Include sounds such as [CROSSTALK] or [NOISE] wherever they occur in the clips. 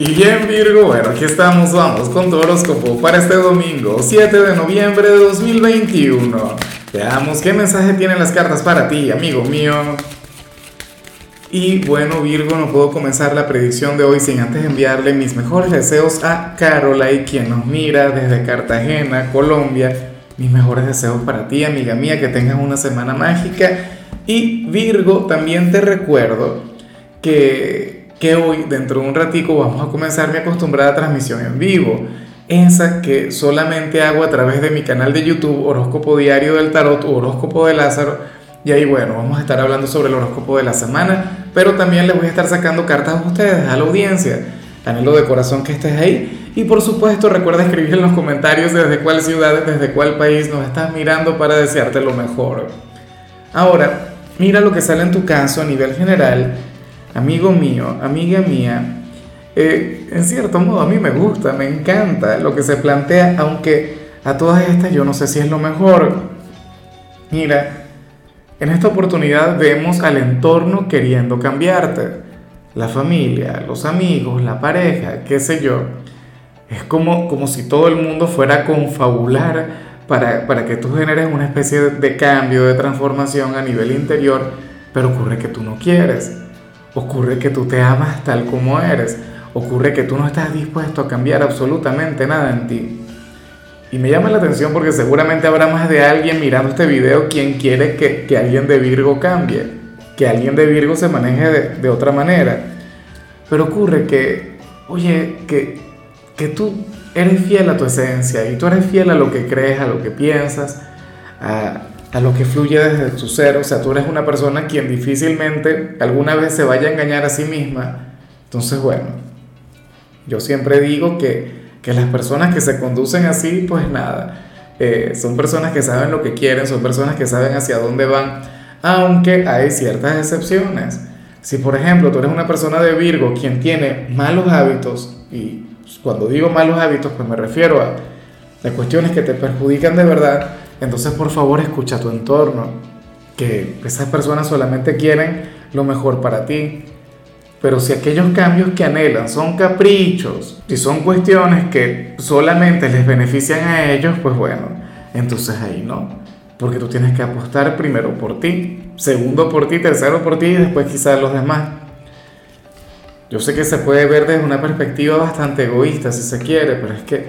Y bien Virgo, bueno, aquí estamos, vamos con tu horóscopo para este domingo, 7 de noviembre de 2021. Veamos qué mensaje tienen las cartas para ti, amigo mío. Y bueno Virgo, no puedo comenzar la predicción de hoy sin antes enviarle mis mejores deseos a Carolai, quien nos mira desde Cartagena, Colombia. Mis mejores deseos para ti, amiga mía, que tengas una semana mágica. Y Virgo, también te recuerdo que que hoy, dentro de un ratico, vamos a comenzar mi acostumbrada transmisión en vivo. Esa que solamente hago a través de mi canal de YouTube, Horóscopo Diario del Tarot o Horóscopo de Lázaro. Y ahí, bueno, vamos a estar hablando sobre el horóscopo de la semana, pero también les voy a estar sacando cartas a ustedes, a la audiencia. Anhelo de corazón que estés ahí. Y por supuesto, recuerda escribir en los comentarios desde cuál ciudad, desde cuál país nos estás mirando para desearte lo mejor. Ahora, mira lo que sale en tu caso a nivel general amigo mío, amiga mía, eh, en cierto modo a mí me gusta, me encanta lo que se plantea, aunque a todas estas yo no sé si es lo mejor. Mira, en esta oportunidad vemos al entorno queriendo cambiarte. La familia, los amigos, la pareja, qué sé yo. Es como, como si todo el mundo fuera a confabular para, para que tú generes una especie de cambio, de transformación a nivel interior, pero ocurre que tú no quieres. Ocurre que tú te amas tal como eres. Ocurre que tú no estás dispuesto a cambiar absolutamente nada en ti. Y me llama la atención porque seguramente habrá más de alguien mirando este video quien quiere que, que alguien de Virgo cambie, que alguien de Virgo se maneje de, de otra manera. Pero ocurre que, oye, que, que tú eres fiel a tu esencia y tú eres fiel a lo que crees, a lo que piensas, a, a lo que fluye desde tu ser, o sea, tú eres una persona quien difícilmente alguna vez se vaya a engañar a sí misma. Entonces, bueno, yo siempre digo que, que las personas que se conducen así, pues nada, eh, son personas que saben lo que quieren, son personas que saben hacia dónde van, aunque hay ciertas excepciones. Si por ejemplo tú eres una persona de Virgo quien tiene malos hábitos, y cuando digo malos hábitos, pues me refiero a, a cuestiones que te perjudican de verdad, entonces, por favor, escucha tu entorno, que esas personas solamente quieren lo mejor para ti. Pero si aquellos cambios que anhelan son caprichos, si son cuestiones que solamente les benefician a ellos, pues bueno, entonces ahí no. Porque tú tienes que apostar primero por ti, segundo por ti, tercero por ti y después quizás los demás. Yo sé que se puede ver desde una perspectiva bastante egoísta si se quiere, pero es que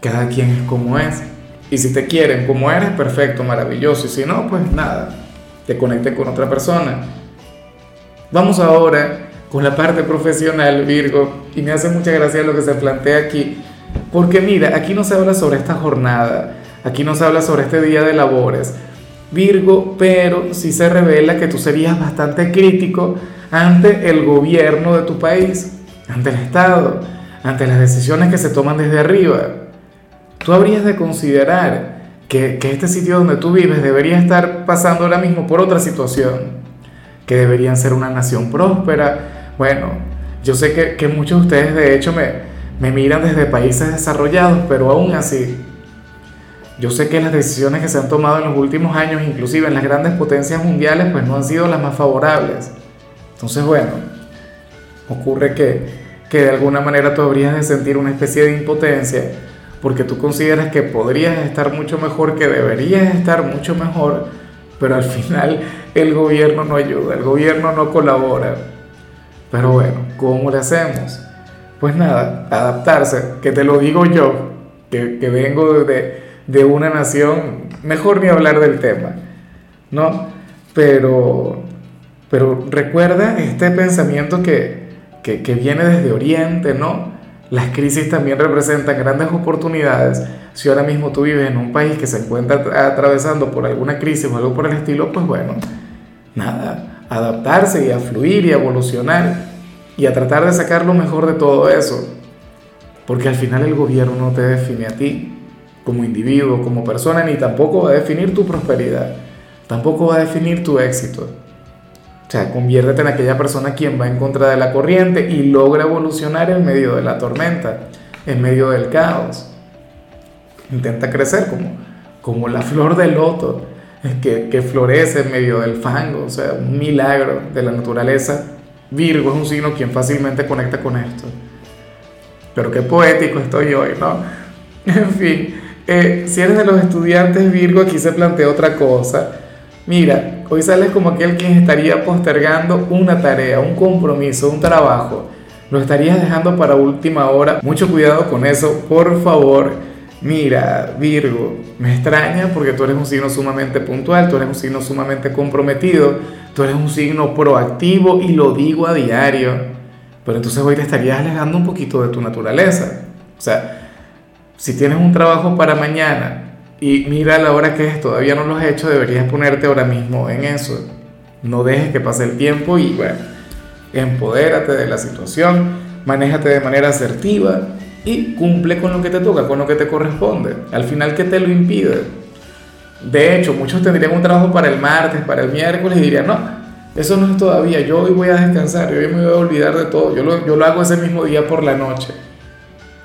cada quien es como es. Y si te quieren como eres, perfecto, maravilloso. Y si no, pues nada, te conecte con otra persona. Vamos ahora con la parte profesional, Virgo. Y me hace mucha gracia lo que se plantea aquí. Porque mira, aquí no se habla sobre esta jornada, aquí no se habla sobre este día de labores. Virgo, pero sí se revela que tú serías bastante crítico ante el gobierno de tu país, ante el Estado, ante las decisiones que se toman desde arriba tú habrías de considerar que, este sitio donde tú vives debería estar pasando ahora mismo por otra situación, que deberían ser una nación próspera. Bueno, yo sé que, muchos de ustedes de hecho me, me miran desde países desarrollados, pero aún así, yo sé que las decisiones que se han tomado en los últimos años, inclusive en las grandes potencias mundiales, pues no han sido las más favorables. Entonces, bueno, ocurre que, que de alguna manera tú habrías de sentir una especie de impotencia porque tú consideras que podrías estar mucho mejor, que deberías estar mucho mejor, pero al final el gobierno no ayuda, el gobierno no colabora. Pero bueno, ¿cómo le hacemos? Pues nada, adaptarse, que te lo digo yo, que, que vengo de, de, una nación, mejor ni hablar del tema, ¿no? Pero, pero recuerda este pensamiento que, que, que viene desde Oriente, ¿no? Las crisis también representan grandes oportunidades. Si ahora mismo tú vives en un país que se encuentra atravesando por alguna crisis o algo por el estilo, pues bueno, nada, adaptarse y a fluir y evolucionar y a tratar de sacar lo mejor de todo eso. Porque al final el gobierno no te define a ti como individuo, como persona, ni tampoco va a definir tu prosperidad, tampoco va a definir tu éxito. O sea, conviértete en aquella persona quien va en contra de la corriente y logra evolucionar en medio de la tormenta, en medio del caos. Intenta crecer como, como la flor del loto que, que florece en medio del fango, o sea, un milagro de la naturaleza. Virgo es un signo quien fácilmente conecta con esto. pero qué poético estoy hoy, ¿no? [LAUGHS] En fin, eh, si eres de los estudiantes Virgo, aquí se plantea otra cosa. Mira, hoy sales como aquel quien estaría postergando una tarea, un compromiso, un trabajo. Lo estarías dejando para última hora. Mucho cuidado con eso, por favor. Mira, Virgo, me extraña porque tú eres un signo sumamente puntual, tú eres un signo sumamente comprometido, tú eres un signo proactivo y lo digo a diario. Pero entonces hoy te estarías alejando un poquito de tu naturaleza. O sea, si tienes un trabajo para mañana y mira la hora que es, todavía no lo has hecho, deberías ponerte ahora mismo en eso. No dejes que pase el tiempo y bueno, empodérate de la situación, manéjate de manera asertiva y cumple con lo que te toca, con lo que te corresponde. Al final, ¿qué te lo impide? De hecho, muchos tendrían un trabajo para el martes, para el miércoles y dirían, no, eso no es todavía, yo hoy voy a descansar, yo hoy me voy a olvidar de todo, yo lo, yo lo hago ese mismo día por la noche.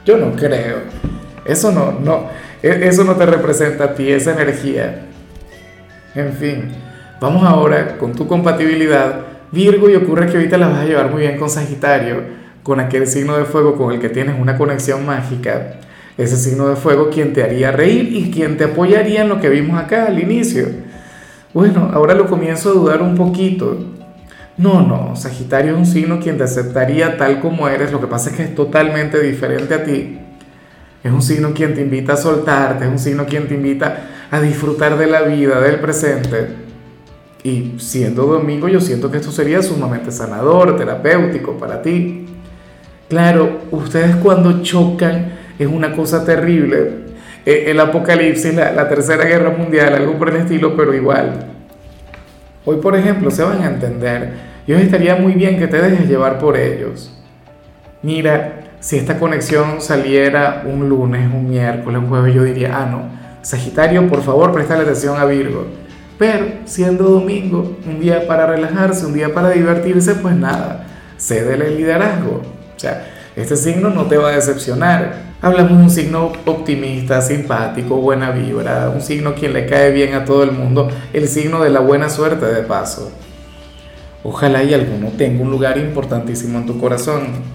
Yo no creo. Eso no, no. E, eso no te representa a ti, esa energía. En fin, vamos ahora con tu compatibilidad. Virgo, y ocurre que ahorita la vas a llevar muy bien con Sagitario, con aquel signo de fuego con el que tienes una conexión mágica. Ese signo de fuego quien te haría reír y quien te apoyaría en lo que vimos acá al inicio. Bueno, ahora lo comienzo a dudar un poquito. No, no, Sagitario es un signo quien te aceptaría tal como eres, lo que pasa es que es totalmente diferente a ti. Es un signo quien te invita a soltarte, es un signo quien te invita a disfrutar de la vida, del presente. Y siendo domingo yo siento que esto sería sumamente sanador, terapéutico para ti. Claro, ustedes cuando chocan es una cosa terrible. E, el apocalipsis, la, tercera guerra mundial, algo por el estilo, pero igual. Hoy, por ejemplo, se van a entender. Yo estaría muy bien que te dejes llevar por ellos. Mira, si esta conexión saliera un lunes, un miércoles, un jueves, yo diría, ah, no, Sagitario, por favor, presta atención a Virgo. Pero siendo domingo, un día para relajarse, un día para divertirse, pues nada, cede el liderazgo. O sea, este signo no te va a decepcionar. Hablamos de un signo optimista, simpático, buena vibra, un signo quien le cae bien a todo el mundo, el signo de la buena suerte de paso. Ojalá y alguno tenga un lugar importantísimo en tu corazón.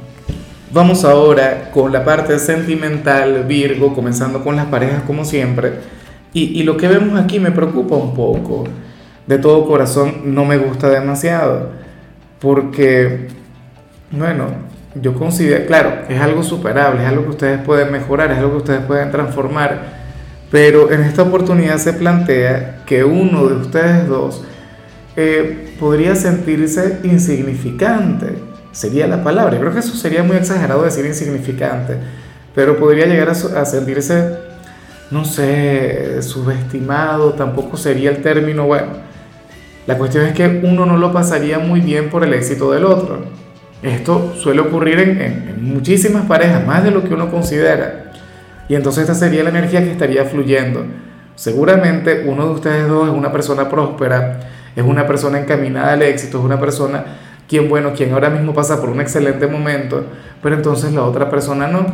Vamos ahora con la parte sentimental, Virgo, comenzando con las parejas como siempre. Y, lo que vemos aquí me preocupa un poco. De todo corazón no me gusta demasiado. Porque, bueno, yo considero, claro, es algo superable, es algo que ustedes pueden mejorar, es algo que ustedes pueden transformar. Pero en esta oportunidad se plantea que uno de ustedes dos eh, podría sentirse insignificante sería la palabra. Yo creo que eso sería muy exagerado decir insignificante, pero podría llegar a, sentirse, no sé, subestimado, tampoco sería el término, bueno. La cuestión es que uno no lo pasaría muy bien por el éxito del otro. Esto suele ocurrir en, en muchísimas parejas, más de lo que uno considera. Y entonces esta sería la energía que estaría fluyendo. Seguramente uno de ustedes dos es una persona próspera, es una persona encaminada al éxito, es una persona quien, bueno, quien ahora mismo pasa por un excelente momento, pero entonces la otra persona no.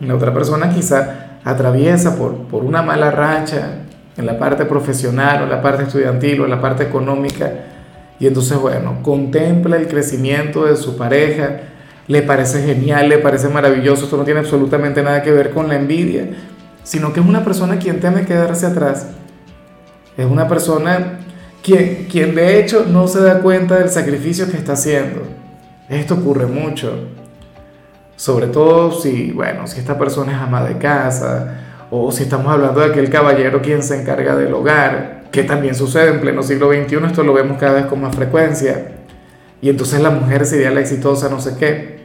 La otra persona quizá atraviesa por, por una mala racha en la parte profesional o en la parte estudiantil o en la parte económica y entonces, bueno, contempla el crecimiento de su pareja, le parece genial, le parece maravilloso, esto no tiene absolutamente nada que ver con la envidia, sino que es una persona quien teme quedarse atrás. Es una persona quien, quien de hecho no se da cuenta del sacrificio que está haciendo. Esto ocurre mucho. Sobre todo si, bueno, si esta persona es ama de casa o si estamos hablando de aquel caballero quien se encarga del hogar, que también sucede en pleno siglo XXI, esto lo vemos cada vez con más frecuencia. Y entonces la mujer sería la exitosa, no sé qué.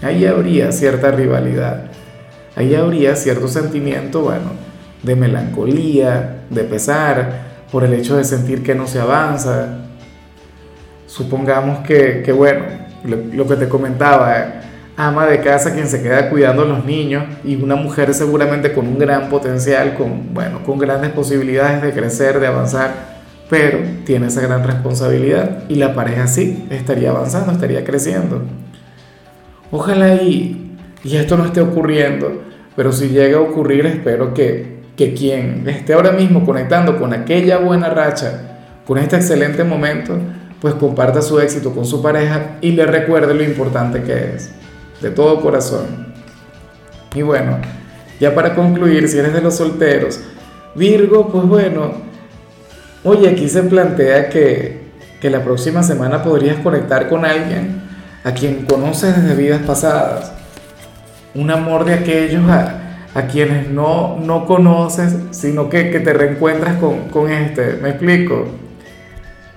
Ahí habría cierta rivalidad. Ahí habría cierto sentimiento, bueno, de melancolía, de pesar, por el hecho de sentir que no se avanza. Supongamos que, bueno, lo, que te comentaba, ama de casa quien se queda cuidando a los niños y una mujer seguramente con un gran potencial, con, bueno, con grandes posibilidades de crecer, de avanzar, pero tiene esa gran responsabilidad y la pareja sí estaría avanzando, estaría creciendo. Ojalá y, y esto no esté ocurriendo, pero si llega a ocurrir espero que que quien esté ahora mismo conectando con aquella buena racha, con este excelente momento, pues comparta su éxito con su pareja y le recuerde lo importante que es. de todo corazón. Y bueno, ya para concluir, si eres de los solteros, Virgo, pues bueno, oye, aquí se plantea que, que la próxima semana podrías conectar con alguien a quien conoces desde vidas pasadas. Un amor de aquellos a, a quienes no, no conoces, sino que, que te reencuentras con, con este. ¿Me explico?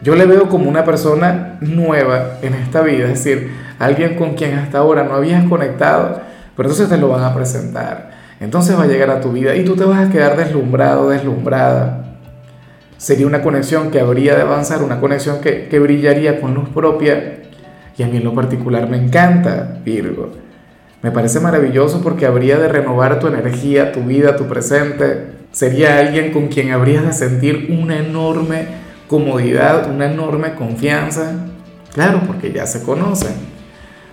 Yo le veo como una persona nueva en esta vida, es decir, alguien con quien hasta ahora no habías conectado, pero entonces te lo van a presentar. Entonces va a llegar a tu vida y tú te vas a quedar deslumbrado, deslumbrada. Sería una conexión que habría de avanzar, una conexión que, que brillaría con luz propia. Y a mí en lo particular me encanta, Virgo. Me parece maravilloso porque habría de renovar tu energía, tu vida, tu presente. Sería alguien con quien habrías de sentir una enorme comodidad, una enorme confianza. Claro, porque ya se conocen.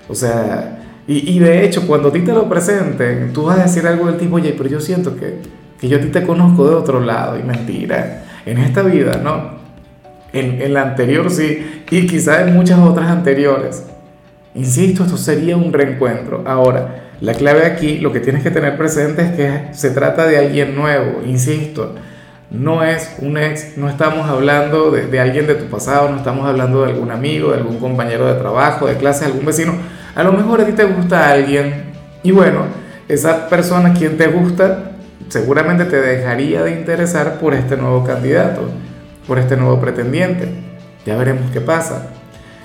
O sea, y, y, de hecho, cuando a ti te lo presenten, tú vas a decir algo del tipo, oye, pero yo siento que, que yo a ti te conozco de otro lado. Y mentira, en esta vida, ¿no? En, en la anterior sí, y quizás en muchas otras anteriores. Insisto, esto sería un reencuentro. Ahora, la clave aquí, lo que tienes que tener presente es que se trata de alguien nuevo, insisto. No es un ex, no estamos hablando de, alguien de tu pasado, no estamos hablando de algún amigo, de algún compañero de trabajo, de clase, de algún vecino a lo mejor a ti te gusta alguien y bueno, esa persona quien te gusta seguramente te dejaría de interesar por este nuevo candidato, por este nuevo pretendiente. Ya veremos qué pasa.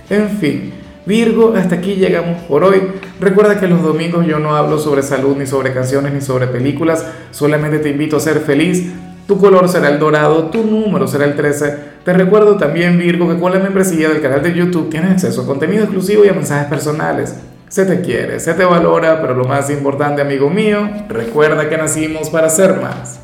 En fin, Virgo, hasta aquí llegamos por hoy. Recuerda que los domingos yo no hablo sobre salud, ni sobre canciones, ni sobre películas. Solamente te invito a ser feliz. Tu color será el dorado, tu número será el 13. Te recuerdo también, Virgo, que con la membresía del canal de YouTube tienes acceso a contenido exclusivo y a mensajes personales. Se te quiere, se te valora, pero lo más importante, amigo mío, recuerda que nacimos para ser más.